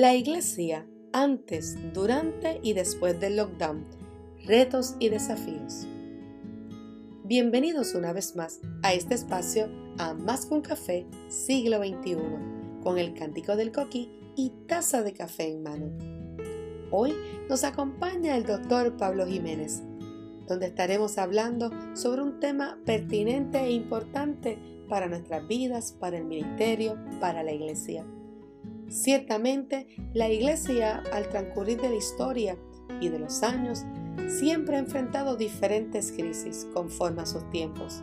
La iglesia antes, durante y después del lockdown. Retos y desafíos. Bienvenidos una vez más a este espacio a Más con Café siglo XXI, con el cántico del coqui y taza de café en mano. Hoy nos acompaña el doctor Pablo Jiménez, donde estaremos hablando sobre un tema pertinente e importante para nuestras vidas, para el ministerio, para la iglesia. Ciertamente, la iglesia al transcurrir de la historia y de los años siempre ha enfrentado diferentes crisis conforme a sus tiempos.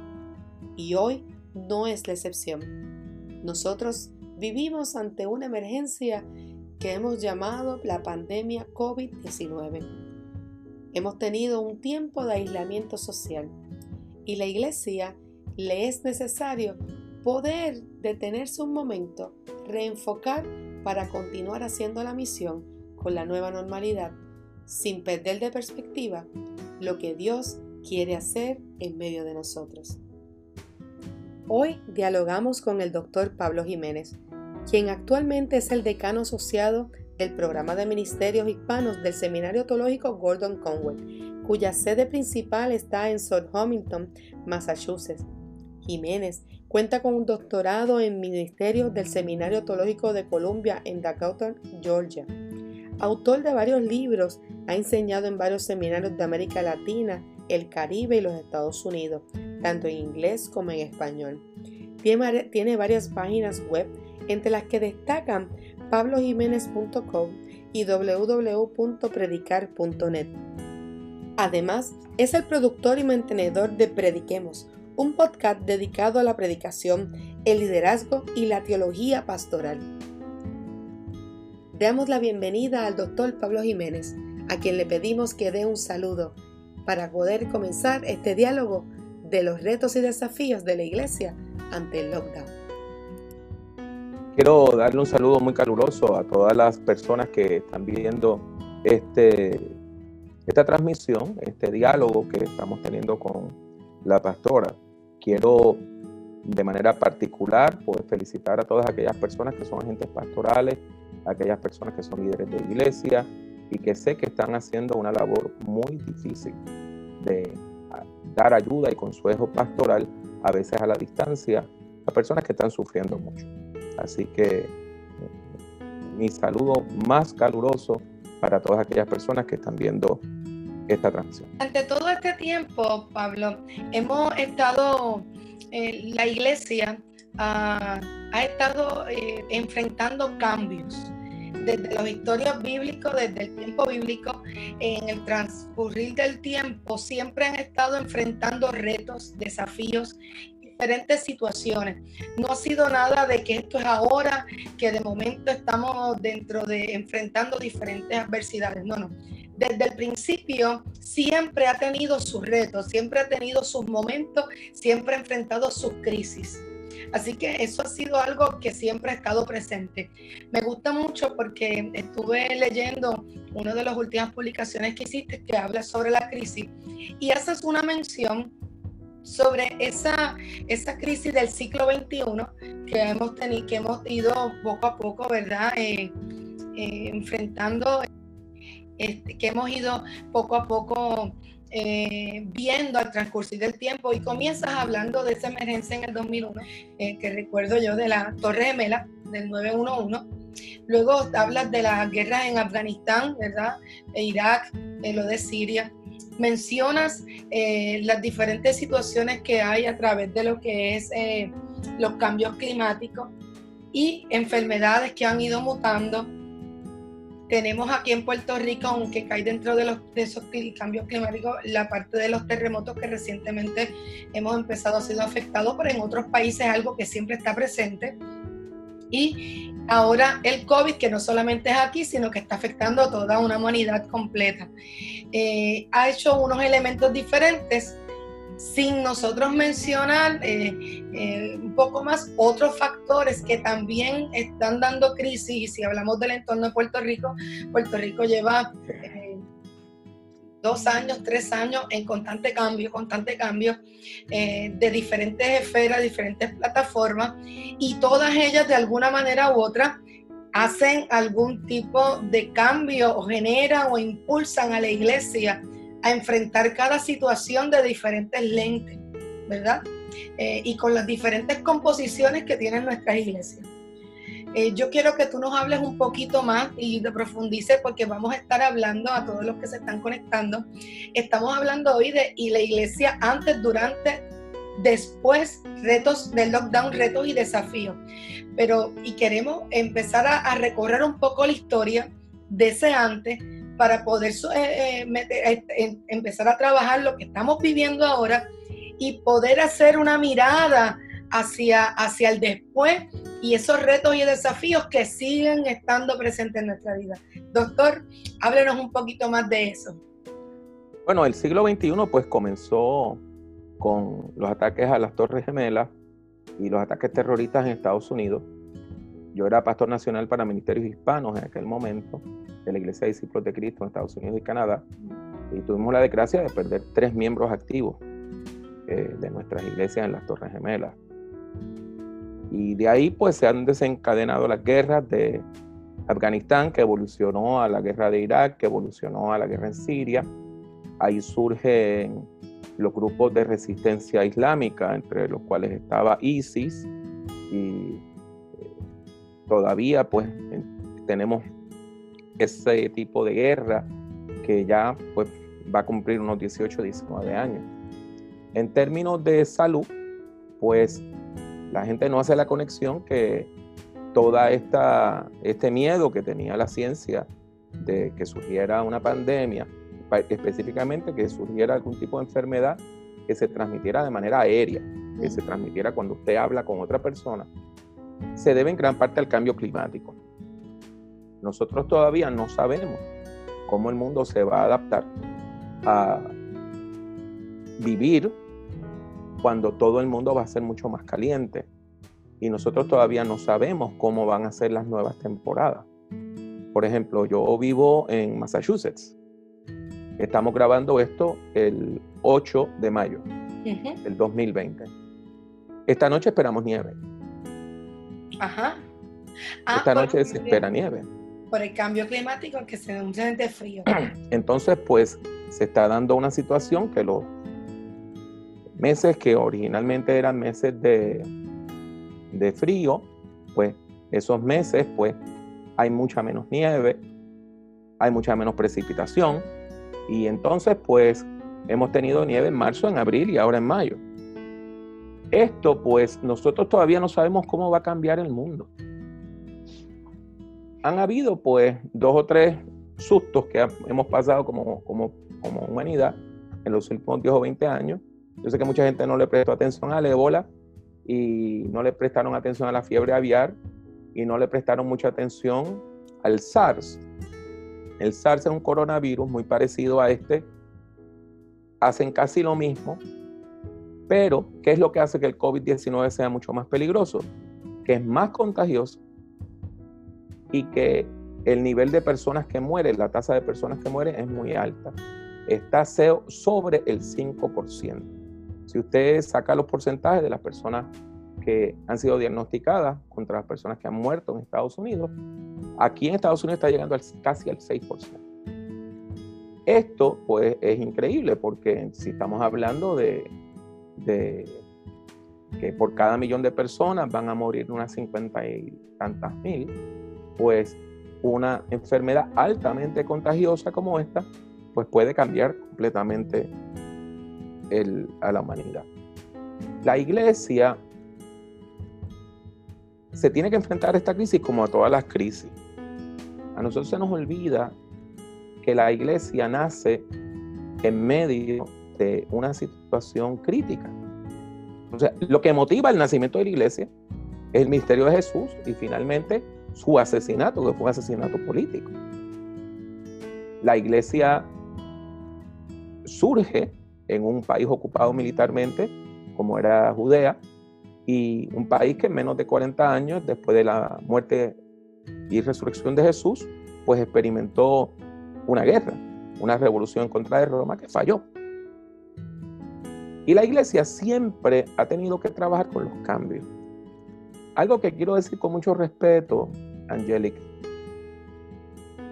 Y hoy no es la excepción. Nosotros vivimos ante una emergencia que hemos llamado la pandemia COVID-19. Hemos tenido un tiempo de aislamiento social y la iglesia le es necesario poder detenerse un momento, reenfocar para continuar haciendo la misión con la nueva normalidad, sin perder de perspectiva lo que Dios quiere hacer en medio de nosotros. Hoy dialogamos con el doctor Pablo Jiménez, quien actualmente es el decano asociado del programa de ministerios hispanos del Seminario Teológico Gordon Conwell, cuya sede principal está en South Hamilton, Massachusetts. Jiménez Cuenta con un doctorado en Ministerio del Seminario Teológico de Columbia en Dakota, Georgia. Autor de varios libros, ha enseñado en varios seminarios de América Latina, el Caribe y los Estados Unidos, tanto en inglés como en español. Tiene, varias páginas web, entre las que destacan pablojiménez.com y www.predicar.net. Además, es el productor y mantenedor de Prediquemos, un podcast dedicado a la predicación, el liderazgo y la teología pastoral. Damos la bienvenida al doctor Pablo Jiménez, a quien le pedimos que dé un saludo para poder comenzar este diálogo de los retos y desafíos de la iglesia ante el lockdown. Quiero darle un saludo muy caluroso a todas las personas que están viendo este, esta transmisión, este diálogo que estamos teniendo con la pastora. Quiero de manera particular poder felicitar a todas aquellas personas que son agentes pastorales, aquellas personas que son líderes de iglesia y que sé que están haciendo una labor muy difícil de dar ayuda y consejo pastoral, a veces a la distancia, a personas que están sufriendo mucho. Así que mi saludo más caluroso para todas aquellas personas que están viendo esta transmisión. Ante todo este tiempo, Pablo, hemos estado, eh, la iglesia ha estado eh, enfrentando cambios desde los historias bíblicos, desde el tiempo bíblico, en el transcurrir del tiempo, siempre han estado enfrentando retos, desafíos, diferentes situaciones. No ha sido nada de que esto es ahora, que de momento estamos dentro de enfrentando diferentes adversidades. No, no desde el principio siempre ha tenido sus retos, siempre ha tenido sus momentos, siempre ha enfrentado sus crisis. Así que eso ha sido algo que siempre ha estado presente. Me gusta mucho porque estuve leyendo una de las últimas publicaciones que hiciste que habla sobre la crisis y haces una mención sobre esa, esa crisis del siglo XXI que hemos tenido, que hemos ido poco a poco, ¿verdad? Eh, eh, enfrentando este, que hemos ido poco a poco eh, viendo al transcurrir del tiempo y comienzas hablando de esa emergencia en el 2001, eh, que recuerdo yo de la Torre Gemela del 911. Luego hablas de las guerras en Afganistán, ¿verdad? E Irak, eh, lo de Siria. Mencionas las diferentes situaciones que hay a través de lo que es los cambios climáticos y enfermedades que han ido mutando tenemos aquí en Puerto Rico, aunque cae dentro de, los, de esos cambios climáticos, la parte de los terremotos que recientemente hemos empezado a ser afectados, pero en otros países es algo que siempre está presente. Y ahora el COVID, que no solamente es aquí, sino que está afectando a toda una humanidad completa. Eh, ha hecho unos elementos diferentes sin nosotros mencionar eh, eh, un poco más otros factores que también están dando crisis. Y si hablamos del entorno de Puerto Rico, Puerto Rico lleva eh, dos años, tres años en constante cambio, constante cambio de diferentes esferas, diferentes plataformas, y todas ellas de alguna manera u otra hacen algún tipo de cambio o generan o impulsan a la iglesia a enfrentar cada situación de diferentes lentes, ¿verdad? Eh, y con las diferentes composiciones que tienen nuestras iglesias. Eh, yo quiero que tú nos hables un poquito más y te profundices porque vamos a estar hablando a todos los que se están conectando. Estamos hablando hoy de y la iglesia antes, durante, después, retos del lockdown, retos y desafíos. Pero y queremos empezar a, recorrer un poco la historia de ese antes para poder eh, eh, empezar a trabajar lo que estamos viviendo ahora y poder hacer una mirada hacia, hacia el después y esos retos y desafíos que siguen estando presentes en nuestra vida. Doctor, háblenos un poquito más de eso. Bueno, el siglo XXI pues comenzó con los ataques a las Torres Gemelas y los ataques terroristas en Estados Unidos. Yo era pastor nacional para ministerios hispanos en aquel momento de la Iglesia de Discípulos de Cristo en Estados Unidos y Canadá y tuvimos la desgracia de perder tres miembros activos eh, de nuestras iglesias en las Torres Gemelas. Y de ahí pues se han desencadenado las guerras de Afganistán, que evolucionó a la guerra de Irak, que evolucionó a la guerra en Siria. Ahí surgen los grupos de resistencia islámica, entre los cuales estaba ISIS, y todavía pues tenemos ese tipo de guerra que ya pues va a cumplir unos 18, 19 años. En términos de salud, pues la gente no hace la conexión que toda esta este miedo que tenía la ciencia de que surgiera una pandemia, específicamente que surgiera algún tipo de enfermedad que se transmitiera de manera aérea, que se transmitiera cuando usted habla con otra persona, se debe en gran parte al cambio climático. Nosotros todavía no sabemos cómo el mundo se va a adaptar a vivir cuando todo el mundo va a ser mucho más caliente. Y nosotros todavía no sabemos cómo van a ser las nuevas temporadas. Por ejemplo, yo vivo en Massachusetts. Estamos grabando esto el 8 de mayo del 2020. Esta noche esperamos nieve. Ajá. Esta ah, noche se espera nieve. Por el cambio climático que se siente frío. Entonces, pues se está dando una situación que los meses que originalmente eran meses de, de frío, pues esos meses pues hay mucha menos nieve, hay mucha menos precipitación y entonces pues hemos tenido nieve en marzo, en abril y ahora en mayo. Esto pues nosotros todavía no sabemos cómo va a cambiar el mundo. Han habido pues dos o tres sustos que hemos pasado como, como, como humanidad en los últimos 10 o 20 años yo sé que mucha gente no le prestó atención al ébola y no le prestaron atención a la fiebre aviar y no le prestaron mucha atención al SARS. El SARS es un coronavirus muy parecido a este. Hacen casi lo mismo, pero ¿qué es lo que hace que el COVID-19 sea mucho más peligroso? Que es más contagioso y que el nivel de personas que mueren, la tasa de personas que mueren es muy alta. Está sobre el 5%. Si usted saca los porcentajes de las personas que han sido diagnosticadas contra las personas que han muerto en Estados Unidos, aquí en Estados Unidos está llegando casi al 6%. Esto pues es increíble porque si estamos hablando de, que por cada millón de personas van a morir unas 50 y tantas mil, pues una enfermedad altamente contagiosa como esta, pues puede cambiar completamente a la humanidad. La iglesia se tiene que enfrentar a esta crisis como a todas las crisis. A nosotros se nos olvida que la iglesia nace en medio de una situación crítica. O sea, lo que motiva el nacimiento de la iglesia es el misterio de Jesús y finalmente su asesinato, que fue un asesinato político. La iglesia surge en un país ocupado militarmente, como era Judea, y un país que en menos de 40 años, después de la muerte y resurrección de Jesús, pues experimentó una guerra, una revolución contra de Roma que falló. Y la iglesia siempre ha tenido que trabajar con los cambios. Algo que quiero decir con mucho respeto Angélica,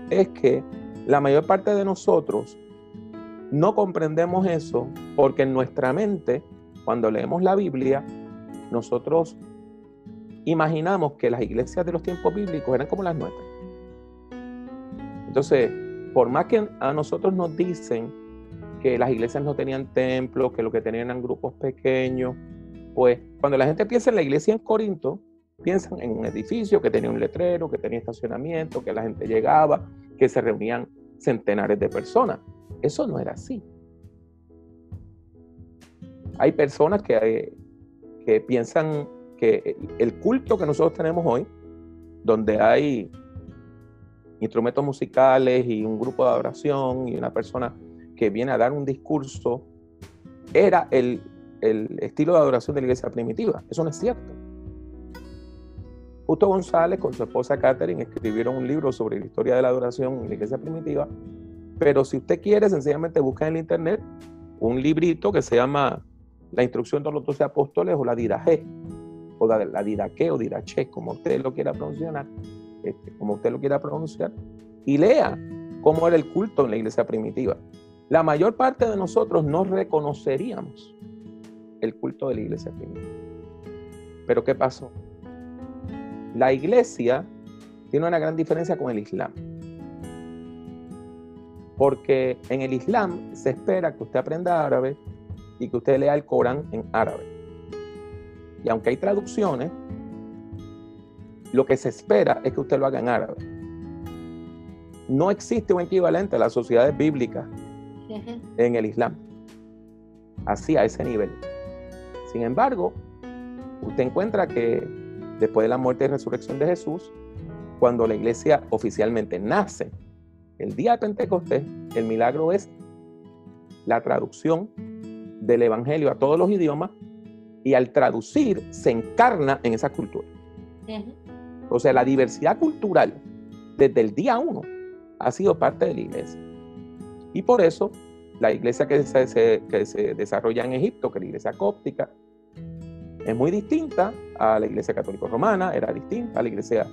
es que la mayor parte de nosotros no comprendemos eso porque en nuestra mente, cuando leemos la Biblia, nosotros imaginamos que las iglesias de los tiempos bíblicos eran como las nuestras. Entonces, por más que a nosotros nos dicen que las iglesias no tenían templos, que lo que tenían eran grupos pequeños, pues cuando la gente piensa en la iglesia en Corinto, piensan en un edificio que tenía un letrero, que tenía estacionamiento, que la gente llegaba, que se reunían centenares de personas. Eso no era así. Hay personas que, que piensan que el culto que nosotros tenemos hoy, donde hay instrumentos musicales y un grupo de adoración y una persona que viene a dar un discurso, era el, el estilo de adoración de la iglesia primitiva. Eso no es cierto. Justo González con su esposa Catherine escribieron un libro sobre la historia de la adoración en la iglesia primitiva, pero si usted quiere, sencillamente busca en el internet un librito que se llama La instrucción de los doce apóstoles o la Diraje, o la, la o Dirache, como usted lo quiera pronunciar, este, como usted lo quiera pronunciar, y lea cómo era el culto en la iglesia primitiva. La mayor parte de nosotros no reconoceríamos el culto de la iglesia primitiva. Pero ¿qué pasó? La iglesia tiene una gran diferencia con el Islam. Porque en el Islam se espera que usted aprenda árabe y que usted lea el Corán en árabe. Y aunque hay traducciones, lo que se espera es que usted lo haga en árabe. No existe un equivalente a las sociedades bíblicas en el Islam. Así, a ese nivel. Sin embargo, usted encuentra que después de la muerte y resurrección de Jesús, cuando la iglesia oficialmente nace, el día de Pentecostés, el milagro es la traducción del Evangelio a todos los idiomas y al traducir se encarna en esa cultura. O sea, la diversidad cultural desde el día uno ha sido parte de la iglesia. Y por eso la iglesia que se, desarrolla en Egipto, que es la iglesia cóptica, es muy distinta a la iglesia católica romana, era distinta a la iglesia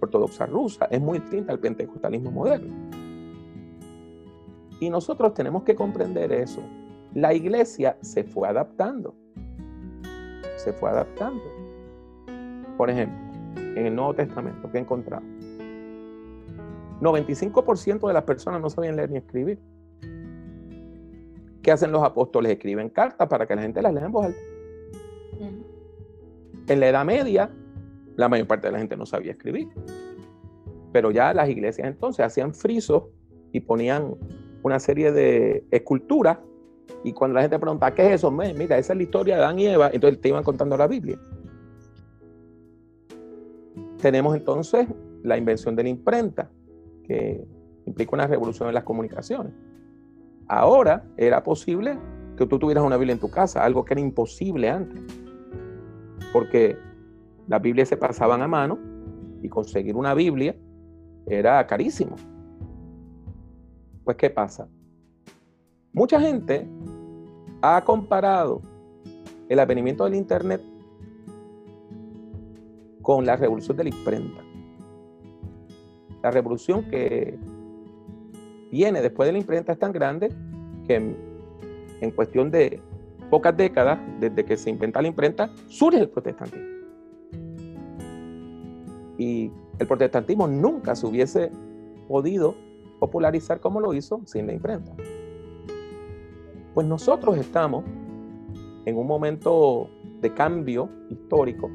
ortodoxa rusa, es muy distinta al pentecostalismo moderno. Y nosotros tenemos que comprender eso. La iglesia se fue adaptando. Se fue adaptando. Por ejemplo, en el Nuevo Testamento, ¿qué encontramos? 95% de las personas no sabían leer ni escribir. ¿Qué hacen los apóstoles? Escriben cartas para que la gente las lea en voz alta. En la Edad Media, la mayor parte de la gente no sabía escribir. Pero ya las iglesias entonces hacían frisos y ponían una serie de esculturas. Y cuando la gente pregunta, ¿qué es eso? Mira, esa es la historia de Adán y Eva. Entonces te iban contando la Biblia. Tenemos entonces la invención de la imprenta, que implica una revolución en las comunicaciones. Ahora era posible que tú tuvieras una Biblia en tu casa, algo que era imposible antes. Porque las Biblias se pasaban a mano y conseguir una Biblia era carísimo. Pues, ¿qué pasa? Mucha gente ha comparado el advenimiento del Internet con la revolución de la imprenta. La revolución que viene después de la imprenta es tan grande que en, cuestión de pocas décadas, desde que se inventa la imprenta, surge el protestantismo. Y el protestantismo nunca se hubiese podido popularizar como lo hizo sin la imprenta. Pues nosotros estamos en un momento de cambio histórico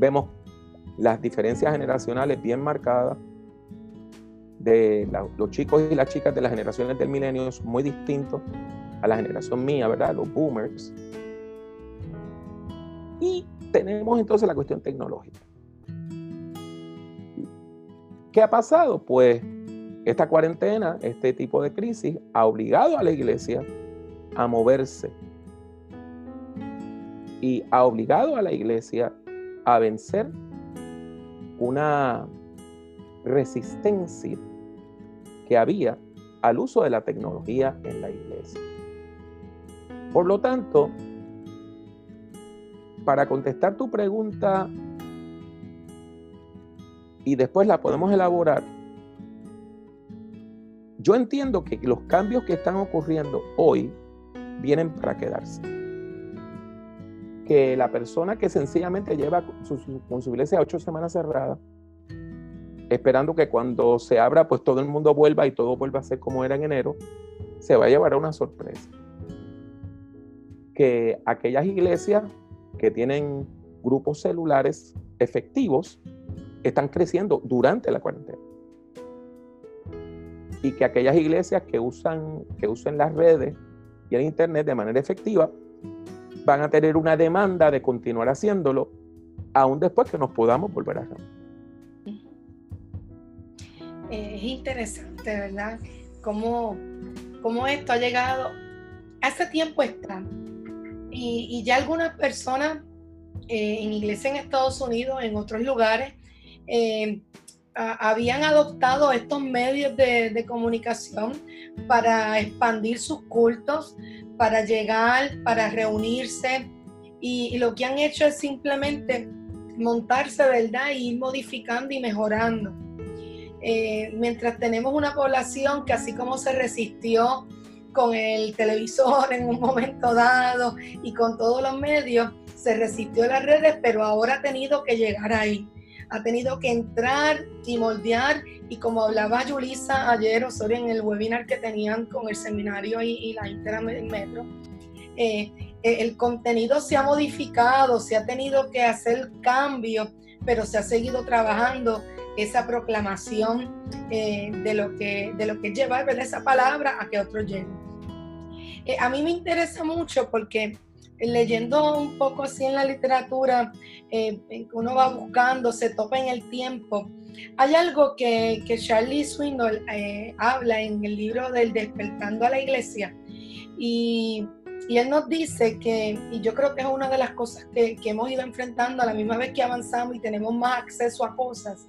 vemos las diferencias generacionales bien marcadas de los chicos y las chicas de las generaciones del milenio son muy distintos a la generación mía, ¿verdad? Los boomers. Y tenemos entonces la cuestión tecnológica. ¿Qué ha pasado? Pues esta cuarentena, este tipo de crisis, ha obligado a la iglesia a moverse y ha obligado a la iglesia a vencer una resistencia que había al uso de la tecnología en la iglesia. Por lo tanto, para contestar tu pregunta y después la podemos elaborar. Yo entiendo que los cambios que están ocurriendo hoy vienen para quedarse. Que la persona que sencillamente lleva su, con su iglesia ocho semanas cerrada, esperando que cuando se abra, pues todo el mundo vuelva y todo vuelva a ser como era en enero, se va a llevar a una sorpresa. Que aquellas iglesias que tienen grupos celulares efectivos están creciendo durante la cuarentena. Y que aquellas iglesias que usan, que usen las redes y el internet de manera efectiva van a tener una demanda de continuar haciéndolo aún después que nos podamos volver a reunir. Es interesante, ¿verdad? Cómo, cómo esto ha llegado. Hace tiempo está. Y, ya algunas personas eh, en iglesia en Estados Unidos, en otros lugares, eh, habían adoptado estos medios de, de, comunicación para expandir sus cultos, para llegar, para reunirse. Y, y, lo que han hecho es simplemente montarse, ¿verdad? Y ir modificando y mejorando. Eh, mientras tenemos una población que así como se resistió con el televisor en un momento dado y con todos los medios, se resistió a las redes, pero ahora ha tenido que llegar ahí. Ha tenido que entrar y moldear. Y como hablaba Yulisa ayer, o sobre en el webinar que tenían con el seminario y, y la Intermetro, eh, eh, el contenido se ha modificado, se ha tenido que hacer cambios, pero se ha seguido trabajando esa proclamación eh, de, lo que, de lo que lleva ¿verdad? esa palabra a que otros lleguen. Eh, a mí me interesa mucho porque leyendo un poco así en la literatura, eh, uno va buscando, se topa en el tiempo. Hay algo que, que Charlie Swindoll eh, habla en el libro del Despertando a la Iglesia y, y, él nos dice que, y yo creo que es una de las cosas que, que hemos ido enfrentando a la misma vez que avanzamos y tenemos más acceso a cosas,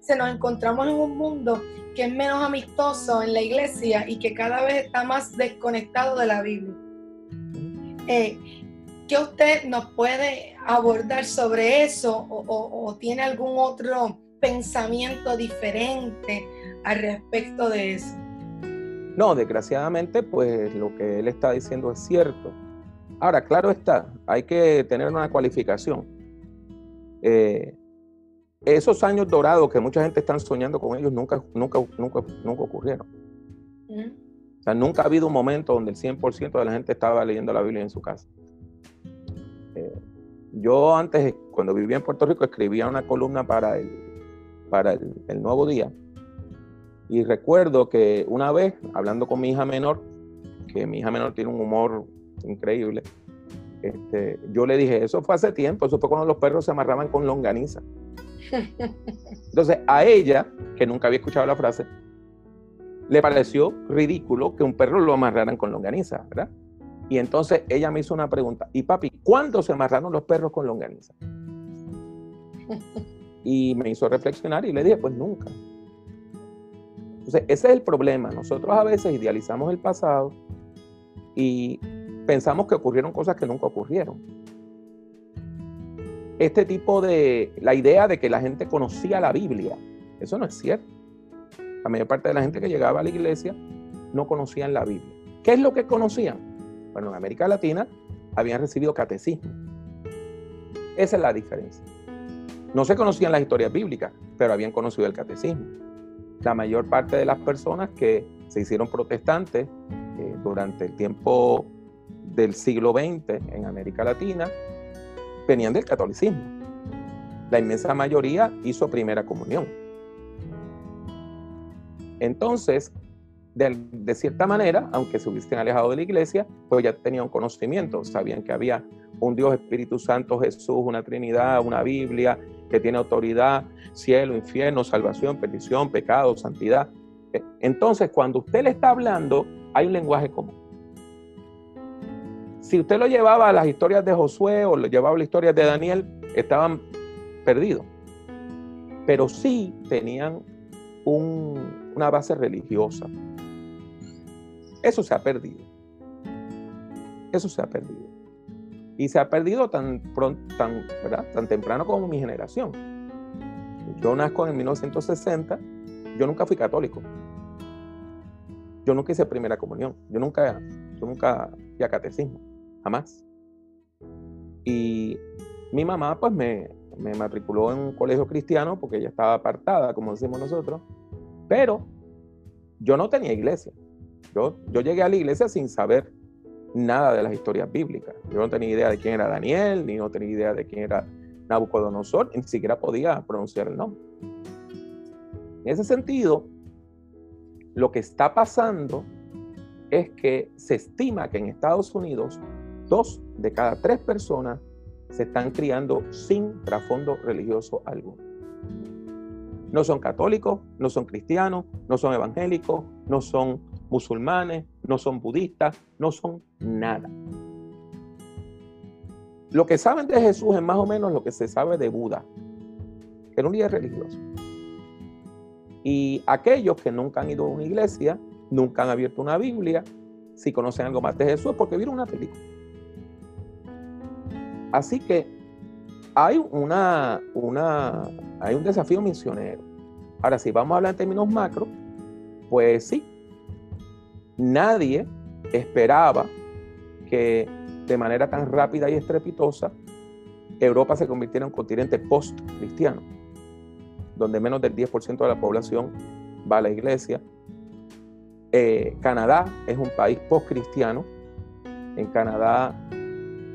se nos encontramos en un mundo que es menos amistoso en la iglesia y que cada vez está más desconectado de la Biblia. Eh, ¿Qué usted nos puede abordar sobre eso o, tiene algún otro pensamiento diferente al respecto de eso? No, desgraciadamente, pues lo que él está diciendo es cierto. Ahora, claro está, hay que tener una cualificación. Eh, esos años dorados que mucha gente está soñando con ellos nunca, nunca, nunca, nunca ocurrieron. Mm. O sea, nunca ha habido un momento donde el 100% de la gente estaba leyendo la Biblia en su casa. Eh, yo antes, cuando vivía en Puerto Rico, escribía una columna para el, para el, el Nuevo Día. Y recuerdo que una vez, hablando con mi hija menor, que mi hija menor tiene un humor increíble, este, yo le dije, eso fue hace tiempo, eso fue cuando los perros se amarraban con longaniza. Entonces, a ella, que nunca había escuchado la frase, le pareció ridículo que un perro lo amarraran con longaniza, ¿verdad? Y entonces ella me hizo una pregunta, y papi, ¿cuándo se amarraron los perros con longaniza? Y me hizo reflexionar y le dije, pues nunca. Entonces, ese es el problema. Nosotros a veces idealizamos el pasado y pensamos que ocurrieron cosas que nunca ocurrieron este tipo de, la idea de que la gente conocía la Biblia. Eso no es cierto. La mayor parte de la gente que llegaba a la iglesia no conocían la Biblia. ¿Qué es lo que conocían? Bueno, en América Latina habían recibido catecismo. Esa es la diferencia. No se conocían las historias bíblicas, pero habían conocido el catecismo. La mayor parte de las personas que se hicieron protestantes eh, durante el tiempo del siglo XX en América Latina venían del catolicismo. La inmensa mayoría hizo primera comunión. Entonces, de, cierta manera, aunque se hubiesen alejado de la iglesia, pues ya tenían conocimiento, sabían que había un Dios Espíritu Santo, Jesús, una Trinidad, una Biblia que tiene autoridad, cielo, infierno, salvación, perdición, pecado, santidad. Entonces, cuando usted le está hablando, hay un lenguaje común. Si usted lo llevaba a las historias de Josué o lo llevaba a las historias de Daniel, estaban perdidos. Pero sí tenían un, una base religiosa. Eso se ha perdido. Eso se ha perdido. Y se ha perdido tan, tan, ¿verdad? tan temprano como mi generación. Yo nazco en 1960, yo nunca fui católico. Yo nunca hice primera comunión, yo nunca, yo nunca fui a catecismo, jamás. Y mi mamá pues me, matriculó en un colegio cristiano porque ella estaba apartada, como decimos nosotros, pero yo no tenía iglesia. Yo llegué a la iglesia sin saber nada de las historias bíblicas. Yo no tenía idea de quién era Daniel, ni no tenía idea de quién era Nabucodonosor, ni siquiera podía pronunciar el nombre. En ese sentido, lo que está pasando es que se estima que en Estados Unidos dos de cada tres personas se están criando sin trasfondo religioso alguno. No son católicos, no son cristianos, no son evangélicos, no son musulmanes, no son budistas, no son nada. Lo que saben de Jesús es más o menos lo que se sabe de Buda, que era un líder religioso. Y aquellos que nunca han ido a una iglesia, nunca han abierto una Biblia, si conocen algo más de Jesús, porque vieron una película. Así que hay, una, una, hay un desafío misionero. Ahora, si vamos a hablar en términos macro, pues sí, nadie esperaba que de manera tan rápida y estrepitosa Europa se convirtiera en un continente post-cristiano, donde menos del 10% de la población va a la iglesia. Eh, Canadá es un país post-cristiano. En Canadá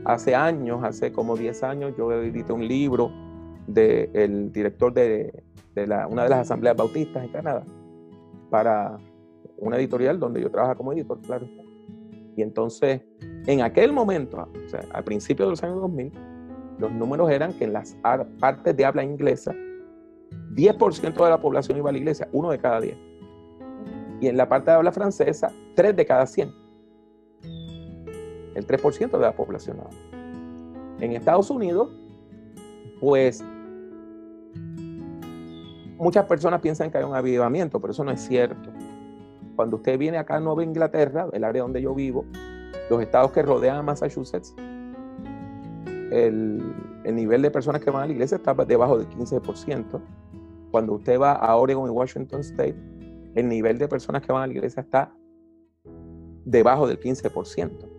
Hace años, hace como 10 años, yo edité un libro del director de, una de las asambleas bautistas en Canadá para una editorial donde yo trabajo como editor, claro. Y entonces, en aquel momento, al principio de los años 2000, los números eran que en las partes de habla inglesa, 10% de la población iba a la iglesia, uno de cada 10. Y en la parte de habla francesa, 3 de cada 100 el 3% de la población. En Estados Unidos, pues muchas personas piensan que hay un avivamiento, pero eso no es cierto. Cuando usted viene acá a Nueva Inglaterra, el área donde yo vivo, los estados que rodean a Massachusetts, el, el, nivel de personas que van a la iglesia está debajo del 15%. Cuando usted va a Oregon y Washington State, el nivel de personas que van a la iglesia está debajo del 15%.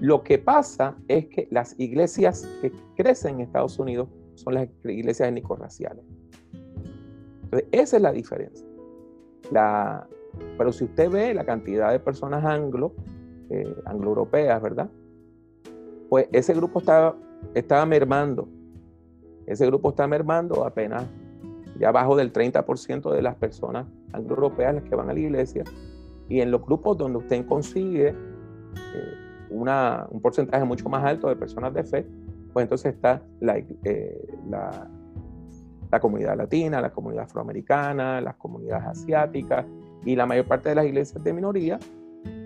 Lo que pasa es que las iglesias que crecen en Estados Unidos son las iglesias étnico-raciales. Entonces, esa es la diferencia. La, pero si usted ve la cantidad de personas anglo, eh, anglo-europeas, ¿verdad? Pues ese grupo estaba mermando. Ese grupo está mermando apenas ya abajo del 30% de las personas anglo-europeas las que van a la iglesia. Y en los grupos donde usted consigue eh, un porcentaje mucho más alto de personas de fe, pues entonces está eh, la, la, comunidad latina, la comunidad afroamericana, las comunidades asiáticas y la mayor parte de las iglesias de minoría,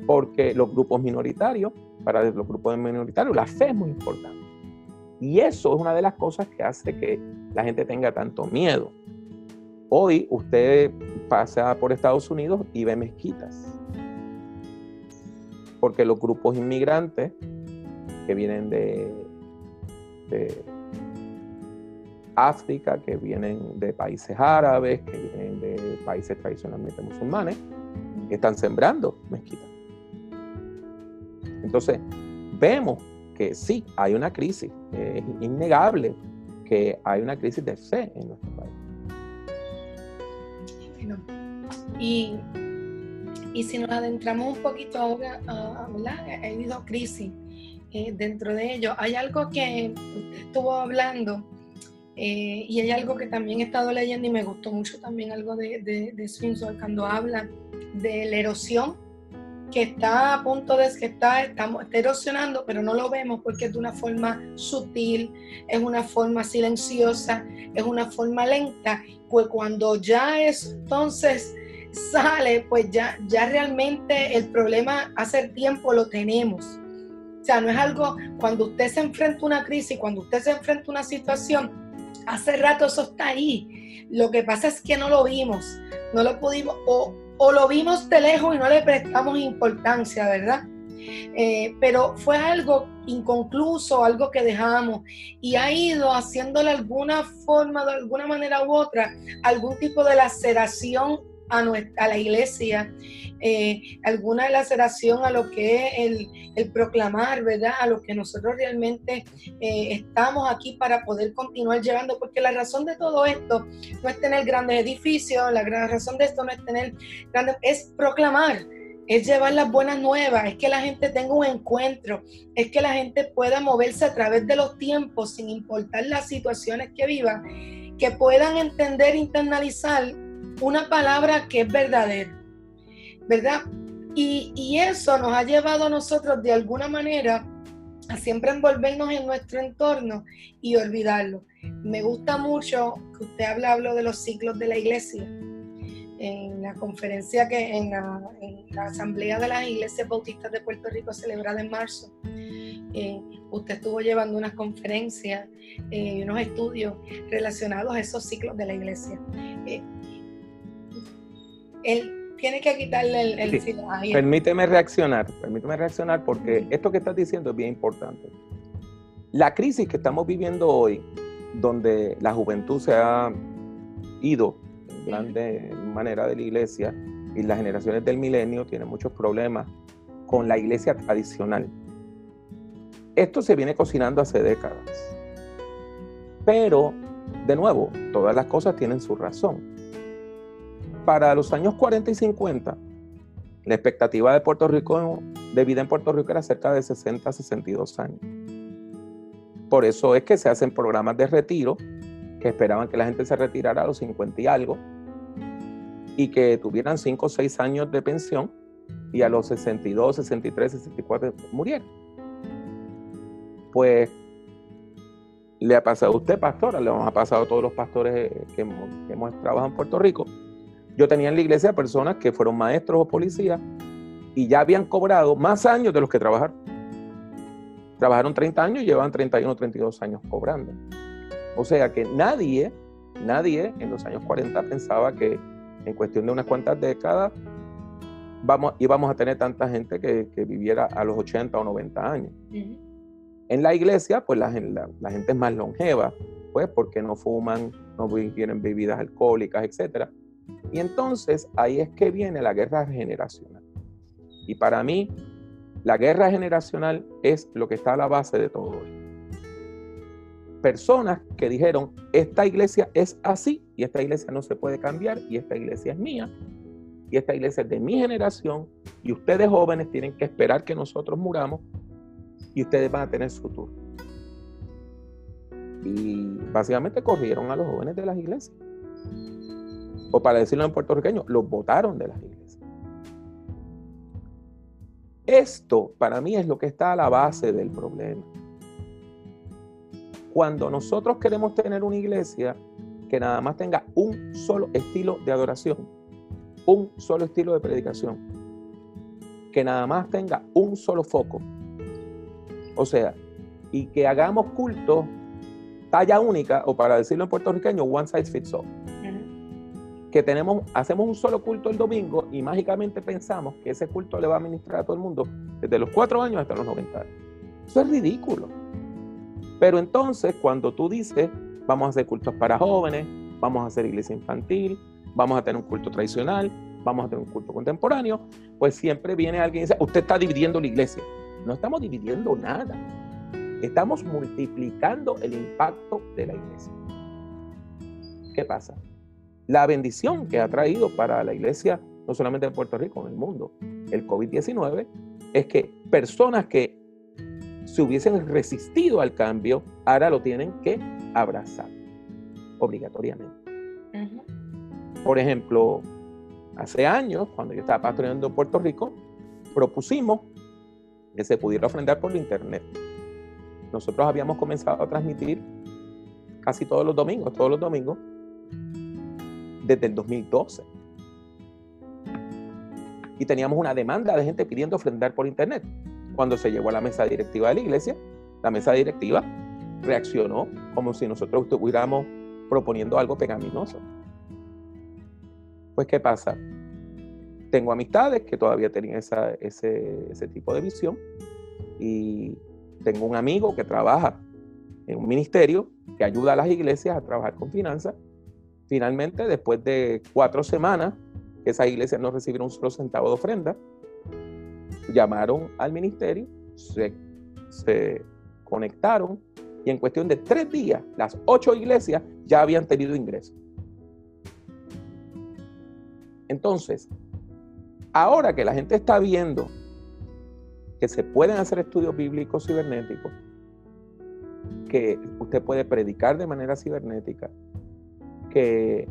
porque los grupos minoritarios, para los grupos minoritarios, la fe es muy importante. Y eso es una de las cosas que hace que la gente tenga tanto miedo. Hoy usted pasa por Estados Unidos y ve mezquitas porque los grupos inmigrantes que vienen de, África, que vienen de países árabes, que vienen de países tradicionalmente musulmanes, están sembrando mezquitas. Entonces, vemos que sí, hay una crisis, es innegable que hay una crisis de fe en nuestro país. y y si nos adentramos un poquito ahora, ¿verdad? Ha habido crisis eh, dentro de ello. Hay algo que estuvo hablando eh, y hay algo que también he estado leyendo y me gustó mucho también algo de, de, de cuando habla de la erosión que está a punto de que está, estamos, está erosionando, pero no lo vemos porque es de una forma sutil, es una forma silenciosa, es una forma lenta, pues cuando ya es entonces sale, pues ya, ya realmente el problema hace tiempo lo tenemos. O sea, no es algo, cuando usted se enfrenta a una crisis, cuando usted se enfrenta a una situación, hace rato eso está ahí. Lo que pasa es que no lo vimos, no lo pudimos, o, o lo vimos de lejos y no le prestamos importancia, ¿verdad? eh, pero fue algo inconcluso, algo que dejamos y ha ido haciéndole alguna forma, de alguna manera u otra, algún tipo de laceración a, nuestra, a la iglesia, eh, alguna laceración a lo que es el, proclamar, ¿verdad? A lo que nosotros realmente eh, estamos aquí para poder continuar llevando, porque la razón de todo esto no es tener grandes edificios, la gran razón de esto no es tener grandes, es proclamar es llevar las buenas nuevas, es que la gente tenga un encuentro, es que la gente pueda moverse a través de los tiempos sin importar las situaciones que vivan, que puedan entender, internalizar una palabra que es verdadera, ¿verdad? Y, eso nos ha llevado a nosotros de alguna manera a siempre envolvernos en nuestro entorno y olvidarlo. Me gusta mucho que usted habla, de los ciclos de la iglesia. En la conferencia que en la, Asamblea de las Iglesias Bautistas de Puerto Rico celebrada en marzo, eh, usted estuvo llevando unas conferencias y eh, unos estudios relacionados a esos ciclos de la iglesia. Eh, él tiene que quitarle el, Permíteme reaccionar, permíteme reaccionar porque esto que estás diciendo es bien importante. La crisis que estamos viviendo hoy, donde la juventud se ha ido en grande manera de la iglesia y las generaciones del milenio tienen muchos problemas con la iglesia tradicional. Esto se viene cocinando hace décadas. Pero, de nuevo, todas las cosas tienen su razón para los años 40 y 50, la expectativa de Puerto Rico, de vida en Puerto Rico era cerca de 60 a 62 años. Por eso es que se hacen programas de retiro que esperaban que la gente se retirara a los 50 y algo y que tuvieran 5 o 6 años de pensión y a los 62, 63, 64 murieran. Pues le ha pasado a usted, pastora, le ha pasado a todos los pastores que hemos, que hemos trabajado en Puerto Rico, yo tenía en la iglesia personas que fueron maestros o policías y ya habían cobrado más años de los que trabajaron. Trabajaron 30 años y llevan 31 o 32 años cobrando. O sea que nadie, nadie en los años 40 pensaba que en cuestión de unas cuantas décadas vamos, íbamos a tener tanta gente que, viviera a los 80 o 90 años. En la iglesia, pues la, la, gente es más longeva, pues porque no fuman, no ingieren bebidas alcohólicas, etcétera y entonces ahí es que viene la guerra generacional. Y para mí, la guerra generacional es lo que está a la base de todo esto. Personas que dijeron, esta iglesia es así y esta iglesia no se puede cambiar y esta iglesia es mía y esta iglesia es de mi generación y ustedes jóvenes tienen que esperar que nosotros muramos y ustedes van a tener su turno. Y básicamente corrieron a los jóvenes de las iglesias o para decirlo en puertorriqueño, los votaron de las iglesias. Esto para mí es lo que está a la base del problema. Cuando nosotros queremos tener una iglesia que nada más tenga un solo estilo de adoración, un solo estilo de predicación, que nada más tenga un solo foco, o sea, y que hagamos culto talla única, o para decirlo en puertorriqueño, one size fits all que tenemos, hacemos un solo culto el domingo y mágicamente pensamos que ese culto le va a ministrar a todo el mundo desde los cuatro años hasta los 90 años. Eso es ridículo. Pero entonces, cuando tú dices, vamos a hacer cultos para jóvenes, vamos a hacer iglesia infantil, vamos a tener un culto tradicional, vamos a tener un culto contemporáneo, pues siempre viene alguien y dice, usted está dividiendo la iglesia. No estamos dividiendo nada. Estamos multiplicando el impacto de la iglesia. ¿Qué pasa? La bendición que ha traído para la iglesia, no solamente en Puerto Rico, en el mundo, el COVID-19, es que personas que se hubiesen resistido al cambio, ahora lo tienen que abrazar, obligatoriamente. Por ejemplo, hace años, cuando yo estaba pastoreando en Puerto Rico, propusimos que se pudiera ofrendar por internet. Nosotros habíamos comenzado a transmitir casi todos los domingos, todos los domingos, desde el 2012. Y teníamos una demanda de gente pidiendo ofrendar por internet. Cuando se llegó a la mesa directiva de la iglesia, la mesa directiva reaccionó como si nosotros estuviéramos proponiendo algo pecaminoso. Pues, ¿qué pasa? tengo amistades que todavía tienen ese, ese tipo de visión y tengo un amigo que trabaja en un ministerio que ayuda a las iglesias a trabajar con finanzas. Finalmente, después de cuatro semanas que esas iglesias no recibieron un solo centavo de ofrenda, llamaron al ministerio, se, se conectaron y en cuestión de tres días, las ocho iglesias ya habían tenido ingresos. Entonces, ahora que la gente está viendo que se pueden hacer estudios bíblicos cibernéticos, que usted puede predicar de manera cibernética, que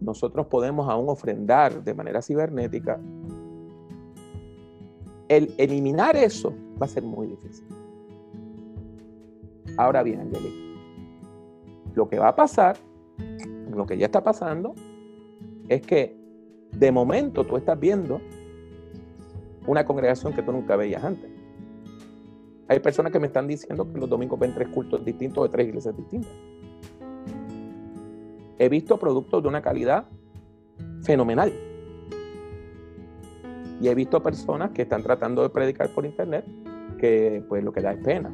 nosotros podemos aún ofrendar de manera cibernética, el eliminar eso va a ser muy difícil. Ahora bien, Angelica, lo que va a pasar, lo que ya está pasando, es que de momento tú estás viendo una congregación que tú nunca veías antes. Hay personas que me están diciendo que los domingos ven tres cultos distintos de tres iglesias distintas. He visto productos de una calidad fenomenal. Y he visto personas que están tratando de predicar por internet que pues lo que da es pena.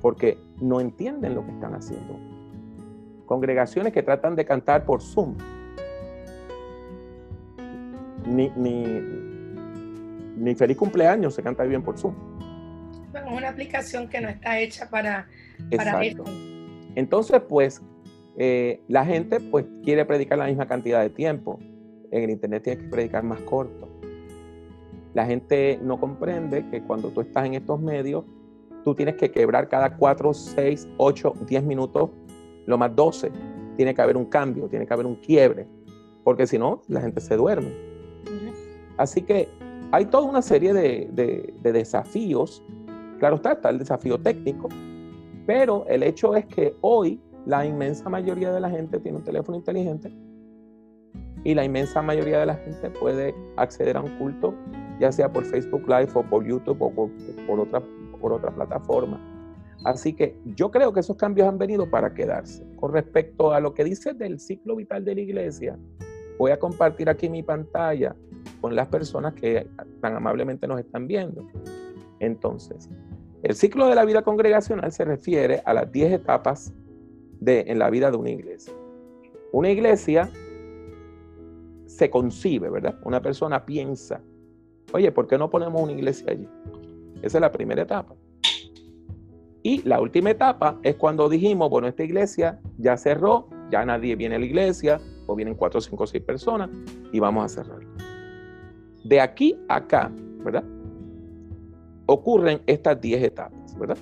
Porque no entienden lo que están haciendo. Congregaciones que tratan de cantar por Zoom. Ni, ni feliz cumpleaños se canta bien por Zoom es una aplicación que no está hecha para, para esto. Entonces, pues, eh, la gente pues quiere predicar la misma cantidad de tiempo. En el Internet tiene que predicar más corto. La gente no comprende que cuando tú estás en estos medios, tú tienes que quebrar cada 4, 6, 8, 10 minutos, lo más 12. Tiene que haber un cambio, tiene que haber un quiebre, porque si no, la gente se duerme. Así que hay toda una serie de, de, de desafíos Claro está, está el desafío técnico, pero el hecho es que hoy la inmensa mayoría de la gente tiene un teléfono inteligente y la inmensa mayoría de la gente puede acceder a un culto, ya sea por Facebook Live o por YouTube o por, otra, por otra plataforma. Así que yo creo que esos cambios han venido para quedarse. Con respecto a lo que dice del ciclo vital de la iglesia, voy a compartir aquí mi pantalla con las personas que tan amablemente nos están viendo. Entonces, el ciclo de la vida congregacional se refiere a las 10 etapas de, en la vida de una iglesia. Una iglesia se concibe, ¿verdad? Una persona piensa, oye, ¿por qué no ponemos una iglesia allí? Esa es la primera etapa. Y la última etapa es cuando dijimos, bueno, esta iglesia ya cerró, ya nadie viene a la iglesia, o vienen cuatro, cinco, seis personas, y vamos a cerrar. De aquí a acá, ¿verdad? ocurren estas 10 etapas, ¿verdad?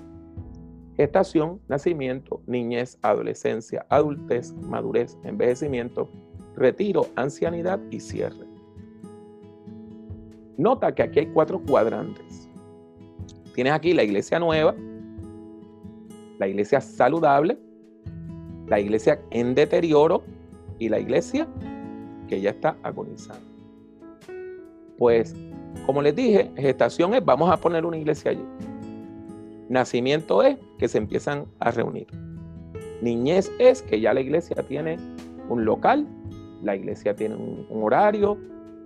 Gestación, nacimiento, niñez, adolescencia, adultez, madurez, envejecimiento, retiro, ancianidad y cierre. Nota que aquí hay cuatro cuadrantes. Tienes aquí la iglesia nueva, la iglesia saludable, la iglesia en deterioro y la iglesia que ya está agonizando. Pues como les dije, gestación es vamos a poner una iglesia allí. Nacimiento es que se empiezan a reunir. Niñez es que ya la iglesia tiene un local, la iglesia tiene un, horario,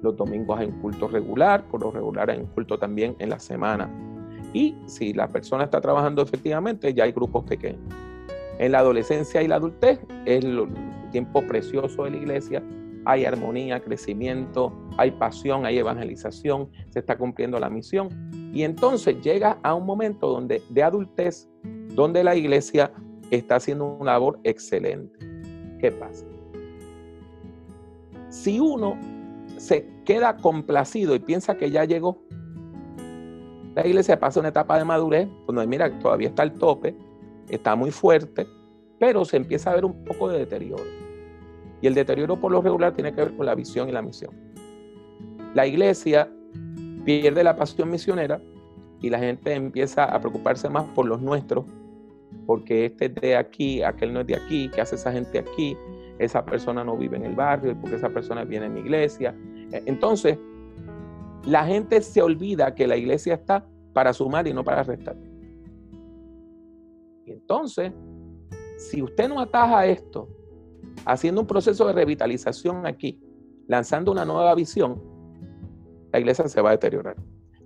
los domingos hay un culto regular, por lo regular hay un culto también en la semana. Y si la persona está trabajando efectivamente, ya hay grupos pequeños. En la adolescencia y la adultez es el tiempo precioso de la iglesia hay armonía, crecimiento, hay pasión, hay evangelización, se está cumpliendo la misión. Y entonces llega a un momento donde de adultez, donde la iglesia está haciendo una labor excelente. ¿Qué pasa? Si uno se queda complacido y piensa que ya llegó, la iglesia pasa una etapa de madurez, donde mira, todavía está al tope, está muy fuerte, pero se empieza a ver un poco de deterioro. Y el deterioro por lo regular tiene que ver con la visión y la misión. La iglesia pierde la pasión misionera y la gente empieza a preocuparse más por los nuestros, porque este es de aquí, aquel no es de aquí, ¿qué hace esa gente aquí? Esa persona no vive en el barrio, porque esa persona viene en mi iglesia. E, entonces, la gente se olvida que la iglesia está para sumar y no para restar. Entonces, si usted no ataja esto haciendo un proceso de revitalización aquí, lanzando una nueva visión, la iglesia se va a deteriorar.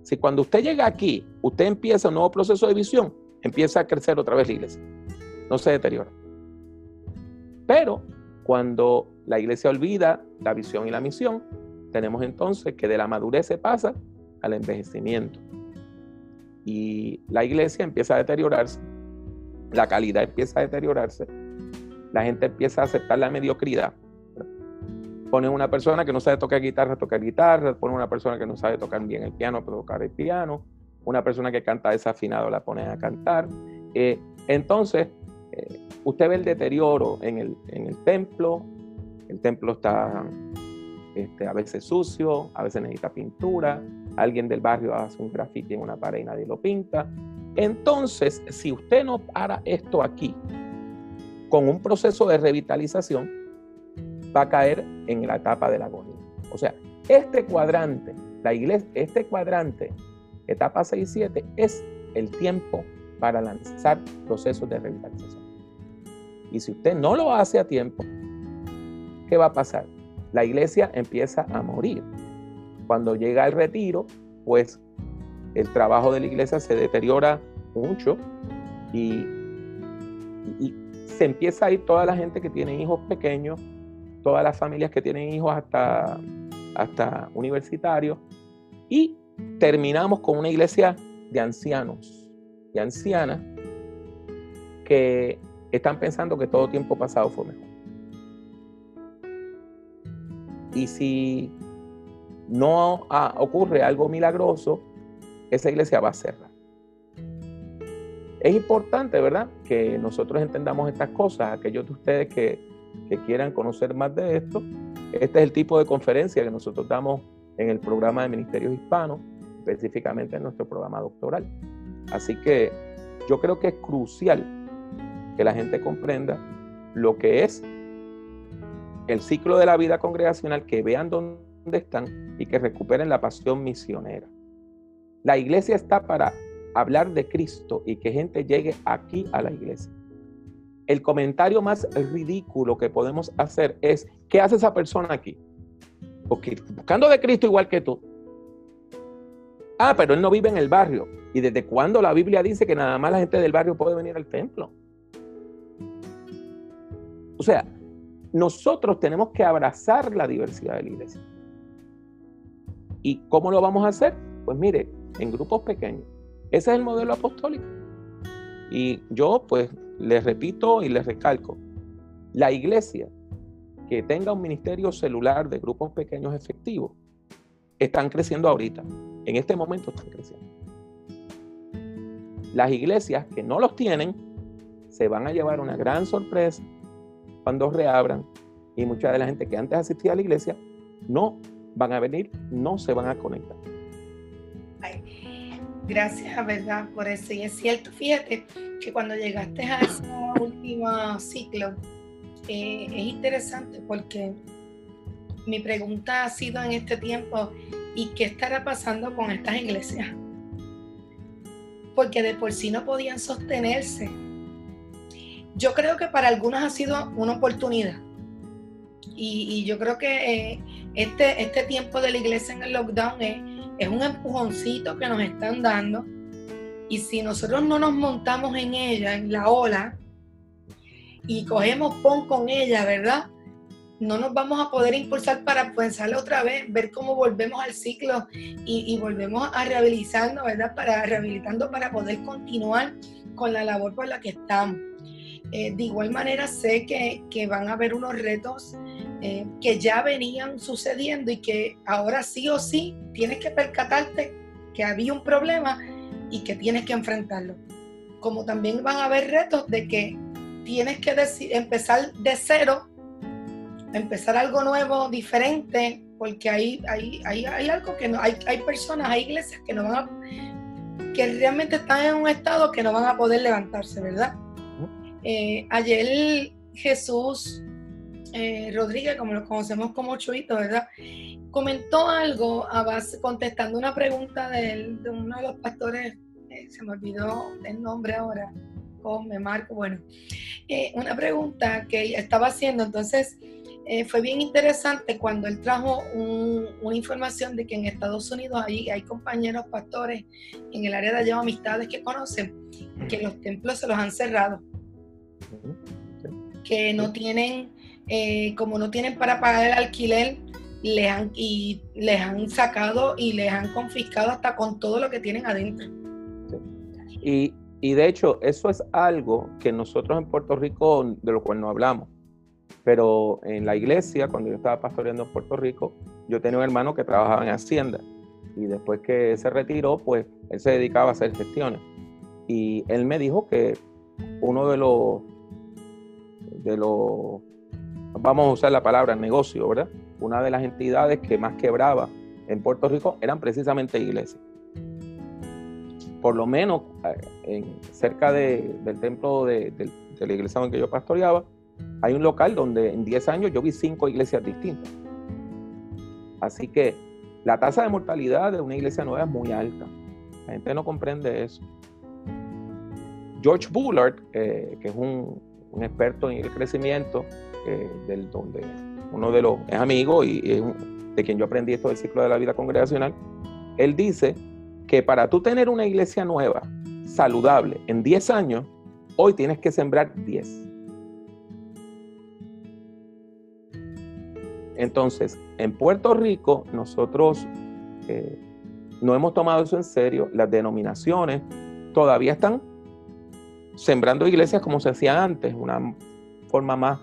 Si cuando usted llega aquí, usted empieza un nuevo proceso de visión, empieza a crecer otra vez la iglesia. No se deteriora. Pero cuando la iglesia olvida la visión y la misión, tenemos entonces que de la madurez se pasa al envejecimiento. Y la iglesia empieza a deteriorarse, la calidad empieza a deteriorarse, la gente empieza a aceptar la mediocridad. Pone una persona que no sabe tocar guitarra, tocar guitarra, pone una persona que no sabe tocar bien el piano, tocar el piano, una persona que canta desafinado la pone a cantar. Eh, entonces, eh, usted ve el deterioro en el, en el templo, el templo está este, a veces sucio, a veces necesita pintura, alguien del barrio hace un grafiti en una pared y nadie lo pinta. Entonces, si usted no para esto aquí, con un proceso de revitalización, va a caer en la etapa de la agonía. O sea, este cuadrante, la iglesia, este cuadrante, etapa 6 y 7, es el tiempo para lanzar procesos de revitalización. Y si usted no lo hace a tiempo, ¿qué va a pasar? La iglesia empieza a morir. Cuando llega el retiro, pues el trabajo de la iglesia se deteriora mucho y, se empieza a ir toda la gente que tiene hijos pequeños, todas las familias que tienen hijos hasta, hasta universitarios y terminamos con una iglesia de ancianos y ancianas que están pensando que todo tiempo pasado fue mejor. Y si no ocurre algo milagroso, esa iglesia va a cerrar. Es importante, ¿verdad?, que nosotros entendamos estas cosas. Aquellos de ustedes que, que quieran conocer más de esto, este es el tipo de conferencia que nosotros damos en el programa de Ministerios Hispanos, específicamente en nuestro programa doctoral. Así que yo creo que es crucial que la gente comprenda lo que es el ciclo de la vida congregacional, que vean dónde están y que recuperen la pasión misionera. La iglesia está para hablar de Cristo y que gente llegue aquí a la iglesia. El comentario más ridículo que podemos hacer es, ¿qué hace esa persona aquí? Porque buscando de Cristo igual que tú. Ah, pero él no vive en el barrio. ¿Y desde cuándo la Biblia dice que nada más la gente del barrio puede venir al templo? O sea, nosotros tenemos que abrazar la diversidad de la iglesia. ¿Y cómo lo vamos a hacer? Pues mire, en grupos pequeños. Ese es el modelo apostólico. Y yo pues les repito y les recalco, la iglesia que tenga un ministerio celular de grupos pequeños efectivos, están creciendo ahorita. En este momento están creciendo. Las iglesias que no los tienen se van a llevar una gran sorpresa cuando reabran y mucha de la gente que antes asistía a la iglesia no van a venir, no se van a conectar. Gracias, ¿verdad? Por eso. Y es cierto, fíjate que cuando llegaste a ese último ciclo, eh, es interesante porque mi pregunta ha sido en este tiempo, ¿y qué estará pasando con estas iglesias? Porque de por sí no podían sostenerse yo creo que para algunos ha sido una oportunidad. Y, yo creo que eh, este, este tiempo de la iglesia en el lockdown es, es un empujoncito que nos están dando. Y si nosotros no nos montamos en ella, en la ola, y cogemos pon con ella, ¿verdad? No nos vamos a poder impulsar para pensarla otra vez, ver cómo volvemos al ciclo y, volvemos a rehabilitarnos, ¿verdad? Para rehabilitando para poder continuar con la labor por la que estamos. Eh, de igual manera sé que, van a haber unos retos eh, que ya venían sucediendo y que ahora sí o sí tienes que percatarte que había un problema y que tienes que enfrentarlo. Como también van a haber retos de que tienes que empezar de cero, empezar algo nuevo, diferente, porque hay, hay, hay, hay algo que no, hay, hay personas, hay iglesias que no van a, que realmente están en un estado que no van a poder levantarse, ¿verdad? Eh, ayer Jesús eh, Rodríguez, como lo conocemos como Chuito, ¿verdad? Comentó algo a base, contestando una pregunta de, uno de los pastores, eh, se me olvidó el nombre ahora, me Marco, bueno, una pregunta que estaba haciendo, entonces eh, fue bien interesante cuando él trajo una información de que en Estados Unidos hay, hay compañeros pastores en el área de allá, amistades que conocen, que los templos se los han cerrado, que no tienen, eh, como no tienen para pagar el alquiler, les han, y les han sacado y les han confiscado hasta con todo lo que tienen adentro. Y, y de hecho, eso es algo que nosotros en Puerto Rico, de lo cual no hablamos pero en la iglesia, cuando yo estaba pastoreando en Puerto Rico, yo tenía un hermano que trabajaba en Hacienda. Y después que se retiró, pues él se dedicaba a hacer gestiones. Y él me dijo que uno de los, de los, vamos a usar la palabra negocio, ¿verdad? Una de las entidades que más quebraba en Puerto Rico eran precisamente iglesias. Por lo menos eh, cerca del templo de, de la iglesia que yo pastoreaba, hay un local donde en 10 años yo vi cinco iglesias distintas. Así que la tasa de mortalidad de una iglesia nueva es muy alta. La gente no comprende eso. George Bullard, eh, que es un, experto en el crecimiento, eh, del, donde uno de los es amigo y, de quien yo aprendí esto del ciclo de la vida congregacional, él dice que para tú tener una iglesia nueva, saludable, en 10 años, hoy tienes que sembrar 10. Entonces, en Puerto Rico nosotros eh, no hemos tomado eso en serio. Las denominaciones todavía están sembrando iglesias como se hacía antes, una forma más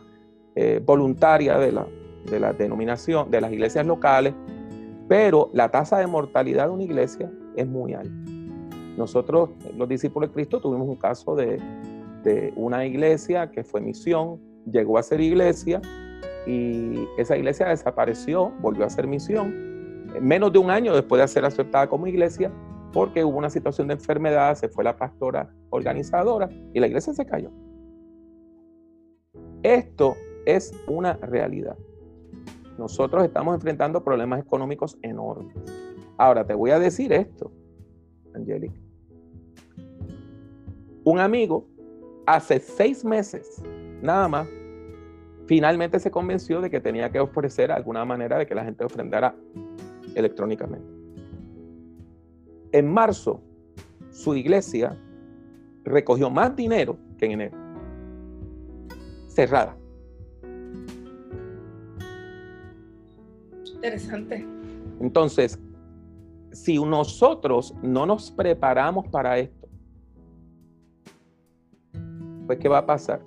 eh, voluntaria de la, de la denominación, de las iglesias locales, pero la tasa de mortalidad de una iglesia es muy alta. Nosotros, los discípulos de Cristo, tuvimos un caso de, de una iglesia que fue misión, llegó a ser iglesia, y esa iglesia desapareció, volvió a ser misión, menos de un año después de ser aceptada como iglesia, porque hubo una situación de enfermedad, se fue la pastora organizadora y la iglesia se cayó. Esto es una realidad. Nosotros estamos enfrentando problemas económicos enormes. Ahora te voy a decir esto, Angélica. Un amigo hace seis meses, nada más, finalmente se convenció de que tenía que ofrecer alguna manera de que la gente ofrendara electrónicamente. En marzo, su iglesia recogió más dinero que en enero. Cerrada. Interesante. Entonces, si nosotros no nos preparamos para esto, pues ¿qué va a pasar?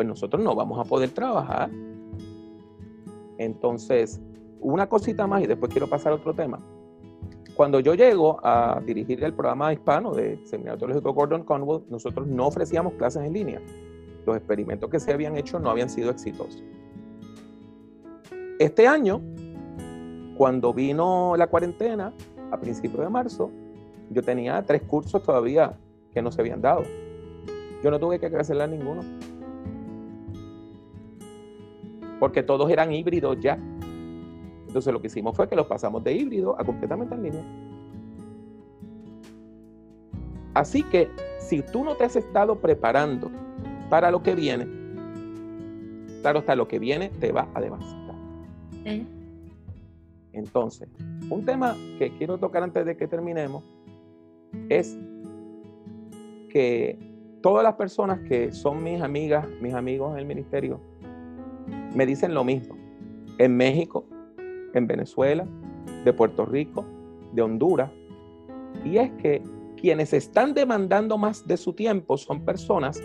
pues nosotros no vamos a poder trabajar. Entonces, una cosita más y después quiero pasar a otro tema. Cuando yo llego a dirigir el programa hispano de Seminario Teológico Gordon Conwell, nosotros no ofrecíamos clases en línea. Los experimentos que se habían hecho no habían sido exitosos. Este año, cuando vino la cuarentena, a principios de marzo, yo tenía tres cursos todavía que no se habían dado. Yo no tuve que cancelar ninguno porque todos eran híbridos ya. Entonces lo que hicimos fue que los pasamos de híbrido a completamente en línea. Así que si tú no te has estado preparando para lo que viene, claro hasta lo que viene te va a devastar. Entonces, un tema que quiero tocar antes de que terminemos es que todas las personas que son mis amigas, mis amigos en el ministerio, me dicen lo mismo. En México, en Venezuela, de Puerto Rico, de Honduras. Y es que quienes están demandando más de su tiempo son personas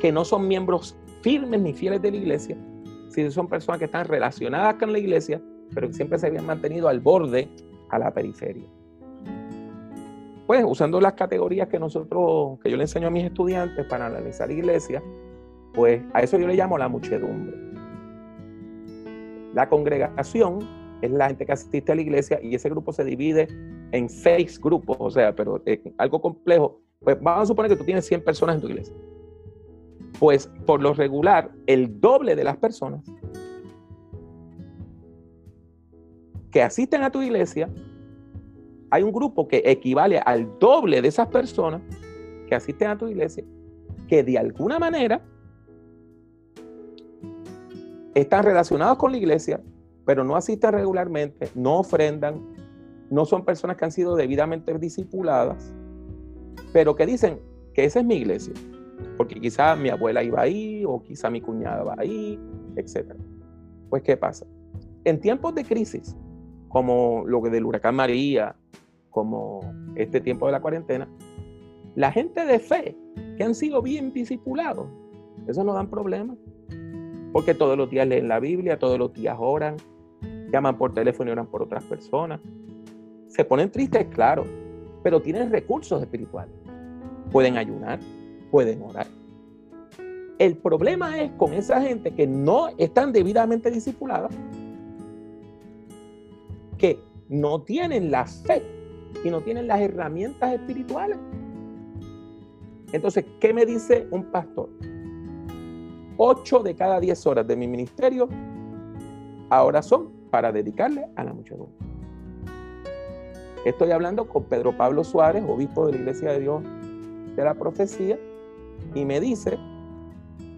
que no son miembros firmes ni fieles de la iglesia, sino son personas que están relacionadas con la iglesia, pero siempre se habían mantenido al borde, a la periferia. Pues usando las categorías que nosotros, que yo le enseño a mis estudiantes para analizar iglesia, pues a eso yo le llamo la muchedumbre. La congregación es la gente que asiste a la iglesia y ese grupo se divide en seis grupos, o sea, pero algo complejo. Pues vamos a suponer que tú tienes 100 personas en tu iglesia. Pues por lo regular, el doble de las personas que asisten a tu iglesia, hay un grupo que equivale al doble de esas personas que asisten a tu iglesia, que de alguna manera están relacionados con la iglesia, pero no asisten regularmente, no ofrendan, no son personas que han sido debidamente discipuladas, pero que dicen que esa es mi iglesia, porque quizá mi abuela iba ahí o quizá mi cuñada va ahí, etc. Pues, ¿qué pasa? En tiempos de crisis, como lo del huracán María, como este tiempo de la cuarentena, la gente de fe que han sido bien discipulados, eso no dan problema. Porque todos los días leen la Biblia, todos los días oran, llaman por teléfono y oran por otras personas. Se ponen tristes, claro, pero tienen recursos espirituales. Pueden ayunar, pueden orar. El problema es con esa gente que no están debidamente discipulada, que no tienen la fe y no tienen las herramientas espirituales. Entonces, ¿qué me dice un pastor? Ocho de cada diez horas de mi ministerio ahora son para dedicarle a la muchedumbre. Estoy hablando con Pedro Pablo Suárez, obispo de la Iglesia de Dios de la Profecía, y me dice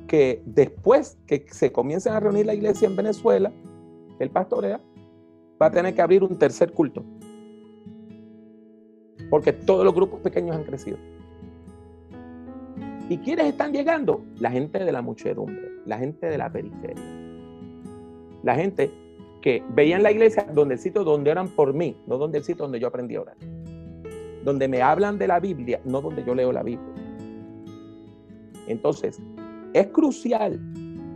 que después que se comiencen a reunir la iglesia en Venezuela, el pastorea, va a tener que abrir un tercer culto. Porque todos los grupos pequeños han crecido. ¿Y quiénes están llegando? La gente de la muchedumbre, la gente de la periferia. La gente que veían la iglesia donde el sitio donde eran por mí, no donde el sitio donde yo aprendí a orar. Donde me hablan de la Biblia, no donde yo leo la Biblia. Entonces, es crucial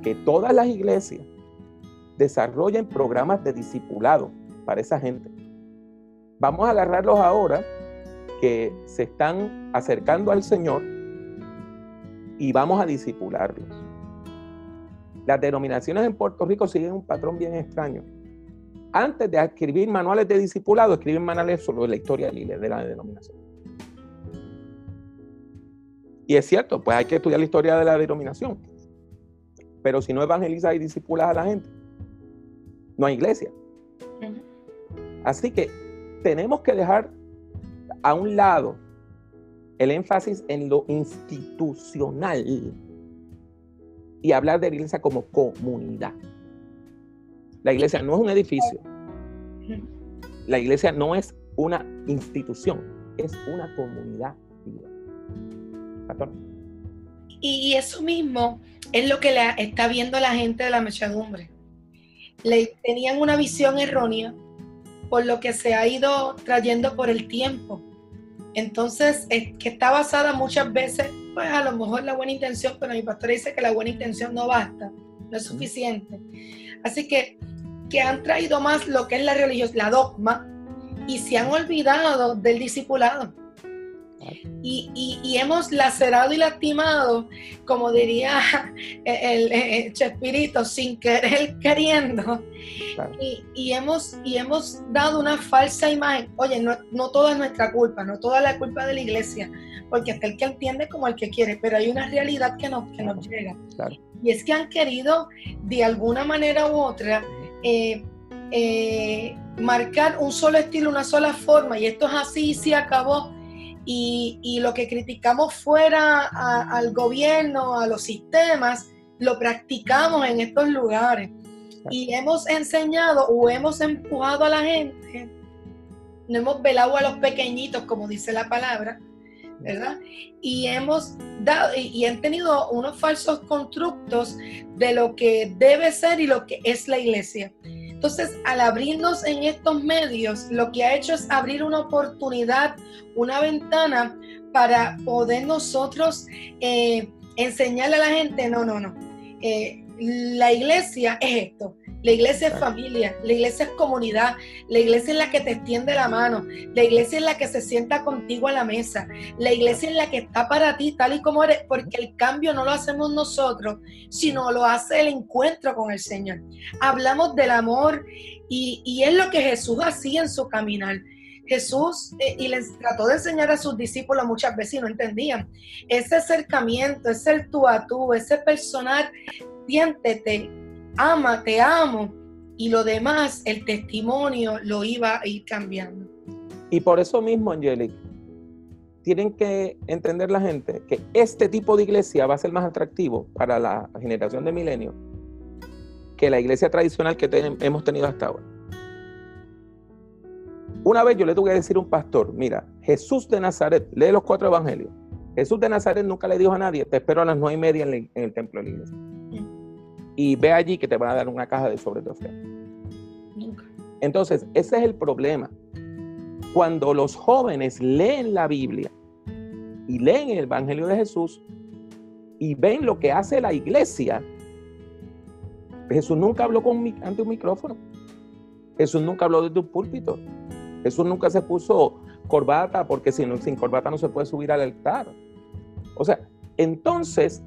que todas las iglesias desarrollen programas de discipulado para esa gente. Vamos a agarrarlos ahora que se están acercando al Señor y vamos a disipularlos. Las denominaciones en Puerto Rico siguen un patrón bien extraño. Antes de escribir manuales de discipulado, escriben manuales sobre la historia de la denominación. Y es cierto, pues hay que estudiar la historia de la denominación. Pero si no evangelizas y discipulas a la gente, no hay iglesia. Así que tenemos que dejar a un lado el énfasis en lo institucional y hablar de la iglesia como comunidad. La iglesia no es un edificio. La iglesia no es una institución, es una comunidad viva. Y eso mismo es lo que la, está viendo la gente de la mechadumbre. Le tenían una visión errónea por lo que se ha ido trayendo por el tiempo. Entonces, es que está basada muchas veces, pues a lo mejor la buena intención, pero mi pastor dice que la buena intención no basta, no es suficiente. Así que, que han traído más lo que es la religión, la dogma, y se han olvidado del discipulado. Y, hemos lacerado y lastimado, como diría el, el, sin querer queriendo. Y, hemos, y hemos dado una falsa imagen. Oye, no, no toda es nuestra culpa, no toda la culpa de la iglesia, porque hasta el que entiende como el que quiere, pero hay una realidad que nos, que nos llega. Y es que han querido, de alguna manera u otra, eh, eh, marcar un solo estilo, una sola forma, y esto es así y se acabó y, lo que criticamos fuera al gobierno, a los sistemas, lo practicamos en estos lugares. Y hemos enseñado o hemos empujado a la gente, no hemos velado a los pequeñitos, como dice la palabra, ¿verdad? Y hemos dado, y, han tenido unos falsos constructos de lo que debe ser y lo que es la iglesia. Entonces, al abrirnos en estos medios, lo que ha hecho es abrir una oportunidad, una ventana para poder nosotros eh, enseñarle a la gente, no, no, no, eh, la iglesia es esto, la iglesia es familia, la iglesia es comunidad, la iglesia es la que te extiende la mano, la iglesia es la que se sienta contigo a la mesa, la iglesia es la que está para ti tal y como eres, porque el cambio no lo hacemos nosotros, sino lo hace el encuentro con el Señor. Hablamos del amor y, es lo que Jesús hacía en su caminar. Jesús, eh, y les trató de enseñar a sus discípulos muchas veces y no entendían. Ese acercamiento, ese tú a tú, ese personal, siéntete ama, te amo, y lo demás, el testimonio lo iba a ir cambiando. Y por eso mismo, Angelic, tienen que entender la gente que este tipo de iglesia va a ser más atractivo para la generación de milenio que la iglesia tradicional que hemos tenido hasta ahora. Una vez yo le tuve que decir a un pastor, mira, Jesús de Nazaret, lee los cuatro evangelios. Jesús de Nazaret nunca le dijo a nadie, te espero a las nueve y media en, el templo de la iglesia. Y ve allí que te van a dar una caja de sobre tu Nunca. Entonces, ese es el problema. Cuando los jóvenes leen la Biblia y leen el Evangelio de Jesús y ven lo que hace la iglesia, Jesús nunca habló con, ante un micrófono. Jesús nunca habló desde un púlpito. Jesús nunca se puso corbata porque sin, sin corbata no se puede subir al altar. O sea, entonces,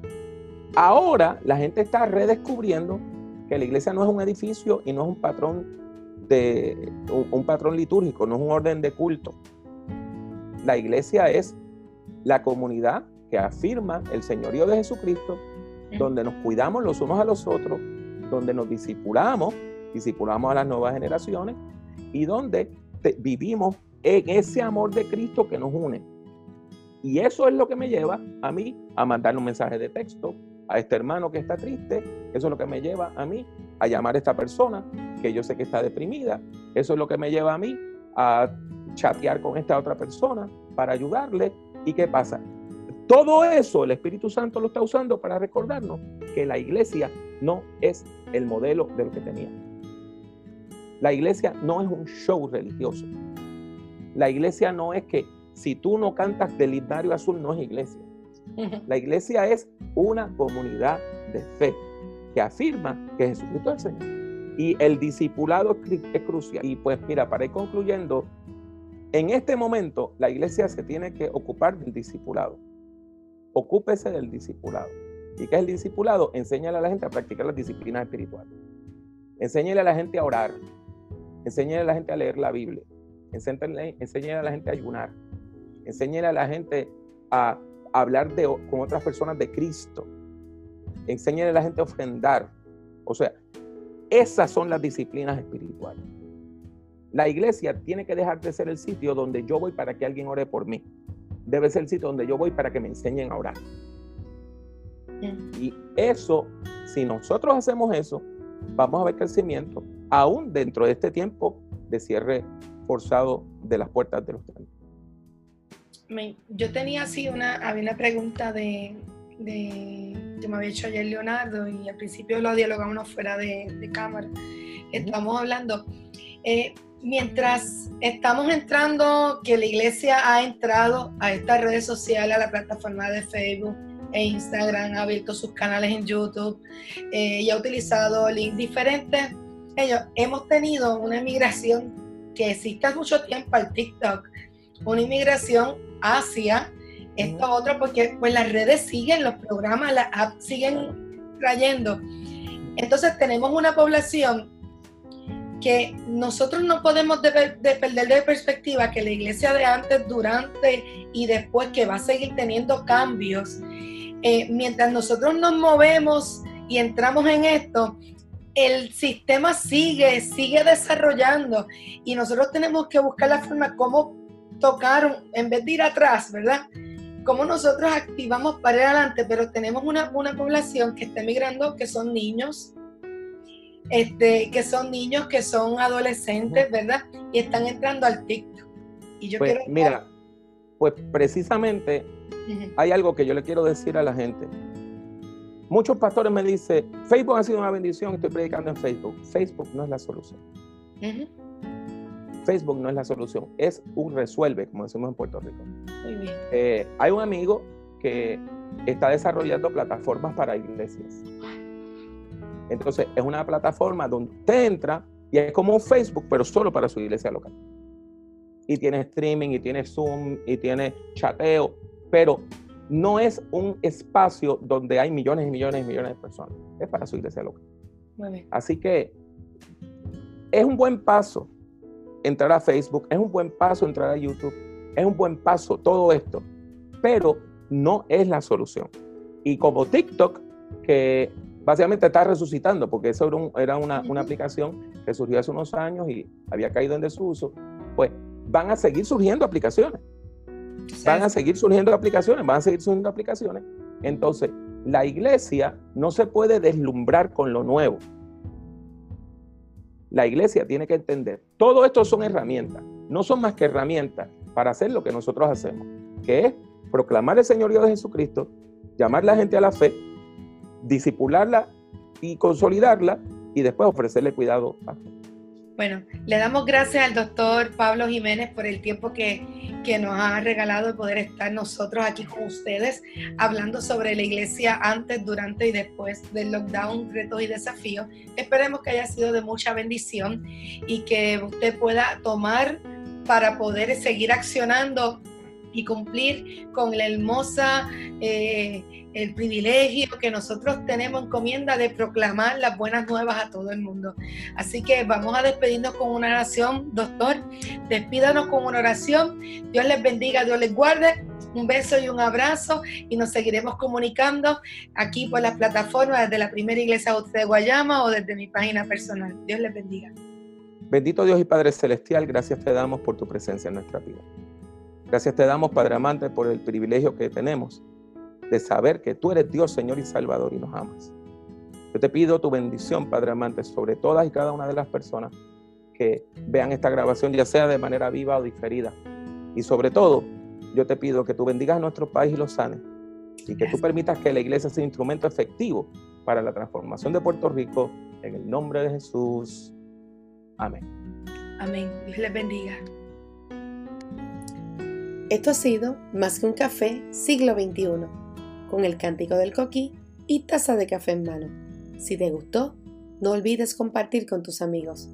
ahora la gente está redescubriendo que la iglesia no es un edificio y no es un patrón de un, patrón litúrgico, no es un orden de culto. La iglesia es la comunidad que afirma el señorío de Jesucristo, donde nos cuidamos los unos a los otros, donde nos discipulamos, discipulamos a las nuevas generaciones y donde vivimos en ese amor de Cristo que nos une. Y eso es lo que me lleva a mí a mandarle un mensaje de texto a este hermano que está triste. Eso es lo que me lleva a mí a llamar a esta persona que yo sé que está deprimida. Eso es lo que me lleva a mí a chatear con esta otra persona para ayudarle. ¿Y qué pasa? Todo eso el Espíritu Santo lo está usando para recordarnos que la iglesia no es el modelo de lo que tenía. La iglesia no es un show religioso. La iglesia no es que si tú no cantas del himnario azul, no es iglesia. La iglesia es una comunidad de fe que afirma que Jesucristo es el Señor. Y el discipulado es crucial. Y pues mira, para ir concluyendo, en este momento la iglesia se tiene que ocupar del discipulado. Ocúpese del discipulado. ¿Y qué es el discipulado? Enséñale a la gente a practicar las disciplinas espirituales. Enséñale a la gente a orar. Enséñale a la gente a leer la Biblia. Enséñale, a la gente a ayunar. Enséñale a la gente a hablar de, con otras personas de Cristo. Enséñale a la gente a ofrendar. O sea, esas son las disciplinas espirituales. La iglesia tiene que dejar de ser el sitio donde yo voy para que alguien ore por mí. Debe ser el sitio donde yo voy para que me enseñen a orar. Y eso, si nosotros hacemos eso, vamos a ver crecimiento, aún dentro de este tiempo de cierre forzado de las puertas de los templos. Yo tenía así una, había una pregunta de, que me había hecho ayer Leonardo y al principio lo dialogamos fuera de, cámara. Estamos hablando, eh, mientras estamos entrando, que la iglesia ha entrado a estas redes sociales, a la plataforma de Facebook, e Instagram, ha abierto sus canales en YouTube eh, y ha utilizado links diferentes. Ellos, hemos tenido una inmigración que existe mucho tiempo al TikTok, una inmigración hacia esto otro, porque pues las redes siguen, los programas, las apps siguen trayendo. Entonces tenemos una población que nosotros no podemos de, perder de perspectiva que la iglesia de antes, durante y después que va a seguir teniendo cambios, eh, mientras nosotros nos movemos y entramos en esto, el sistema sigue, sigue desarrollando y nosotros tenemos que buscar la forma como tocar, en vez de ir atrás, ¿verdad? Cómo nosotros activamos para ir adelante, pero tenemos una, una población que está emigrando, que son niños, este, que son niños, que son adolescentes, ¿verdad? Y están entrando al TikTok. Y yo pues, quiero... Mira, pues precisamente hay algo que yo le quiero decir a la gente. Muchos pastores me dicen, Facebook ha sido una bendición, estoy predicando en Facebook. Facebook no es la solución. Facebook no es la solución, es un resuelve, como decimos en Puerto Rico. Eh, hay un amigo que está desarrollando plataformas para iglesias. Entonces, es una plataforma donde usted entra y es como un Facebook, pero solo para su iglesia local. Y tiene streaming, y tiene Zoom, y tiene chateo, pero no es un espacio donde hay millones y millones y millones de personas. Es para su iglesia local. Así que es un buen paso entrar a Facebook, es un buen paso entrar a YouTube, es un buen paso todo esto, pero no es la solución. Y como TikTok, que básicamente está resucitando, porque eso era, una, una, aplicación que surgió hace unos años y había caído en desuso, pues van a seguir surgiendo aplicaciones. Van a seguir surgiendo aplicaciones, van a seguir surgiendo aplicaciones. Entonces, la iglesia no se puede deslumbrar con lo nuevo. La iglesia tiene que entender, todo esto son herramientas, no son más que herramientas para hacer lo que nosotros hacemos, que es proclamar el señorío de Jesucristo, llamar a la gente a la fe, disipularla y consolidarla y después ofrecerle cuidado a bueno, le damos gracias al doctor Pablo Jiménez por el tiempo que, nos ha regalado de poder estar nosotros aquí con ustedes hablando sobre la iglesia antes, durante y después del lockdown, retos y desafíos. Esperemos que haya sido de mucha bendición y que usted pueda tomar para poder seguir accionando y cumplir con la hermosa, eh, el privilegio que nosotros tenemos encomienda de proclamar las buenas nuevas a todo el mundo. Así que vamos a despedirnos con una oración, doctor. Despídanos con una oración. Dios les bendiga, Dios les guarde. Un beso y un abrazo y nos seguiremos comunicando aquí por las plataformas desde la primera iglesia de Guayama o desde mi página personal. Dios les bendiga. Bendito Dios y Padre Celestial, gracias te damos por tu presencia en nuestra vida. Gracias te damos, Padre amante, por el privilegio que tenemos de saber que tú eres Dios, Señor y Salvador y nos amas. Yo te pido tu bendición, Padre amante, sobre todas y cada una de las personas que vean esta grabación, ya sea de manera viva o diferida. Y sobre todo, yo te pido que tú bendigas a nuestro país y lo sanes. Y que tú permitas que la iglesia sea un instrumento efectivo para la transformación de Puerto Rico. En el nombre de Jesús. Amén. Amén. Dios les bendiga. Esto ha sido Más que un café, siglo XXI, con el cántico del coquí y taza de café en mano. Si te gustó, no olvides compartir con tus amigos.